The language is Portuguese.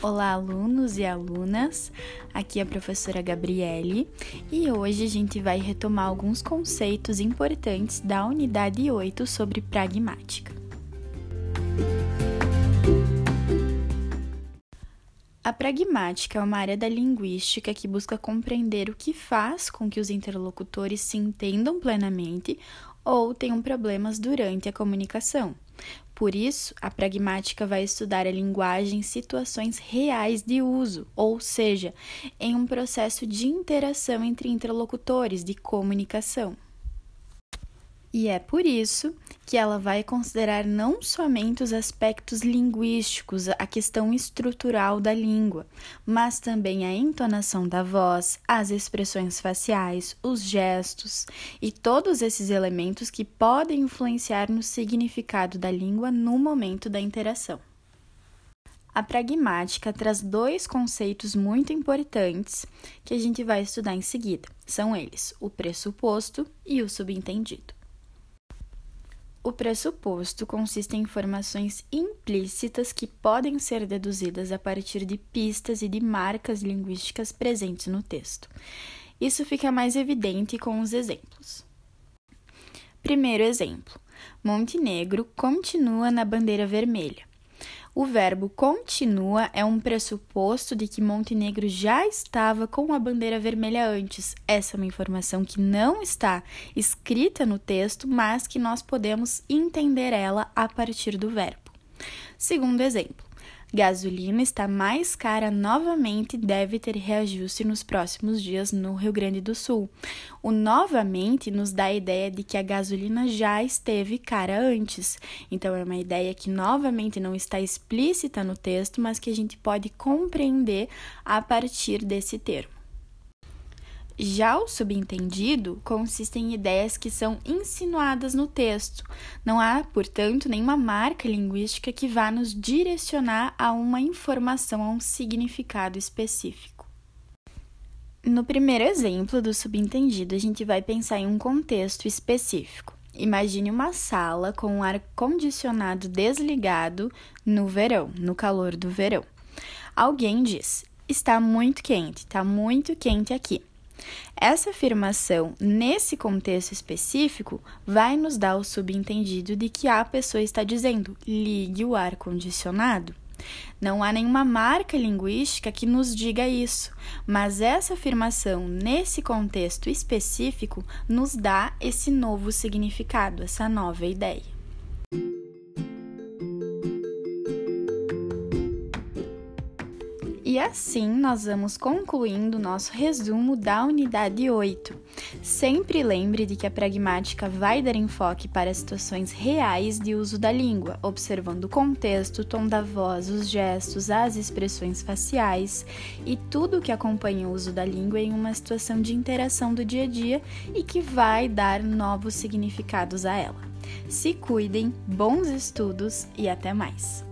Olá, alunos e alunas. Aqui é a professora Gabriele e hoje a gente vai retomar alguns conceitos importantes da unidade 8 sobre pragmática. A pragmática é uma área da linguística que busca compreender o que faz com que os interlocutores se entendam plenamente ou tenham problemas durante a comunicação. Por isso, a pragmática vai estudar a linguagem em situações reais de uso, ou seja, em um processo de interação entre interlocutores, de comunicação. E é por isso que ela vai considerar não somente os aspectos linguísticos, a questão estrutural da língua, mas também a entonação da voz, as expressões faciais, os gestos e todos esses elementos que podem influenciar no significado da língua no momento da interação. A pragmática traz dois conceitos muito importantes que a gente vai estudar em seguida. São eles: o pressuposto e o subentendido. O pressuposto consiste em informações implícitas que podem ser deduzidas a partir de pistas e de marcas linguísticas presentes no texto. Isso fica mais evidente com os exemplos. Primeiro exemplo: Montenegro continua na bandeira vermelha. O verbo continua é um pressuposto de que Montenegro já estava com a bandeira vermelha antes. Essa é uma informação que não está escrita no texto, mas que nós podemos entender ela a partir do verbo. Segundo exemplo, Gasolina está mais cara novamente e deve ter reajuste nos próximos dias no Rio Grande do Sul. O novamente nos dá a ideia de que a gasolina já esteve cara antes. Então é uma ideia que novamente não está explícita no texto, mas que a gente pode compreender a partir desse termo. Já o subentendido consiste em ideias que são insinuadas no texto. Não há, portanto, nenhuma marca linguística que vá nos direcionar a uma informação, a um significado específico. No primeiro exemplo do subentendido, a gente vai pensar em um contexto específico. Imagine uma sala com o ar condicionado desligado no verão, no calor do verão. Alguém diz: Está muito quente, está muito quente aqui. Essa afirmação, nesse contexto específico, vai nos dar o subentendido de que a pessoa está dizendo ligue o ar-condicionado. Não há nenhuma marca linguística que nos diga isso, mas essa afirmação, nesse contexto específico, nos dá esse novo significado, essa nova ideia. E assim nós vamos concluindo nosso resumo da unidade 8. Sempre lembre de que a pragmática vai dar enfoque para situações reais de uso da língua, observando o contexto, o tom da voz, os gestos, as expressões faciais e tudo que acompanha o uso da língua em uma situação de interação do dia a dia e que vai dar novos significados a ela. Se cuidem, bons estudos e até mais!